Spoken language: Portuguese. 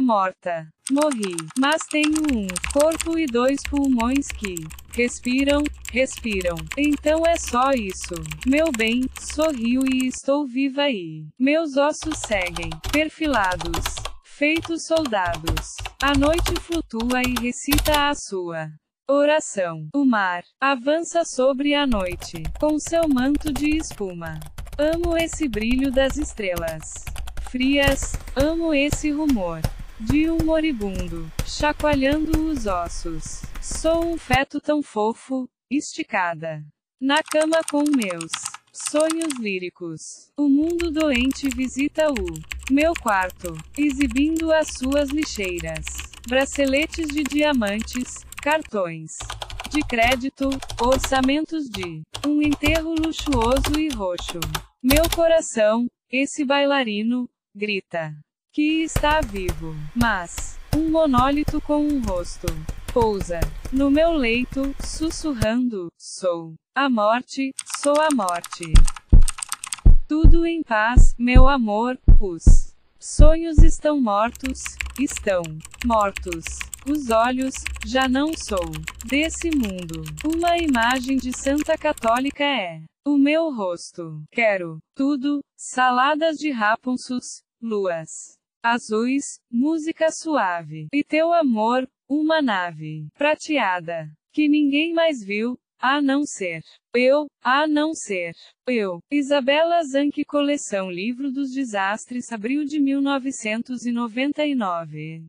Morta. Morri. Mas tenho um corpo e dois pulmões que respiram, respiram. Então é só isso. Meu bem, sorriu e estou viva aí. Meus ossos seguem, perfilados, feitos soldados. A noite flutua e recita a sua oração. O mar avança sobre a noite, com seu manto de espuma. Amo esse brilho das estrelas frias, amo esse rumor de um moribundo, chacoalhando os ossos. Sou um feto tão fofo, esticada. Na cama com meus sonhos líricos. O mundo doente visita o meu quarto, exibindo as suas lixeiras. Braceletes de diamantes, cartões de crédito, orçamentos de um enterro luxuoso e roxo. Meu coração, esse bailarino, grita que está vivo, mas um monólito com um rosto pousa no meu leito, sussurrando: Sou a morte, sou a morte. Tudo em paz, meu amor, os sonhos estão mortos, estão mortos. Os olhos, já não sou desse mundo. Uma imagem de Santa Católica é o meu rosto. Quero tudo, saladas de rapunços, luas azuis, música suave. E teu amor, uma nave prateada que ninguém mais viu, a não ser eu, a não ser eu. Isabela Zanck Coleção Livro dos Desastres, abril de 1999.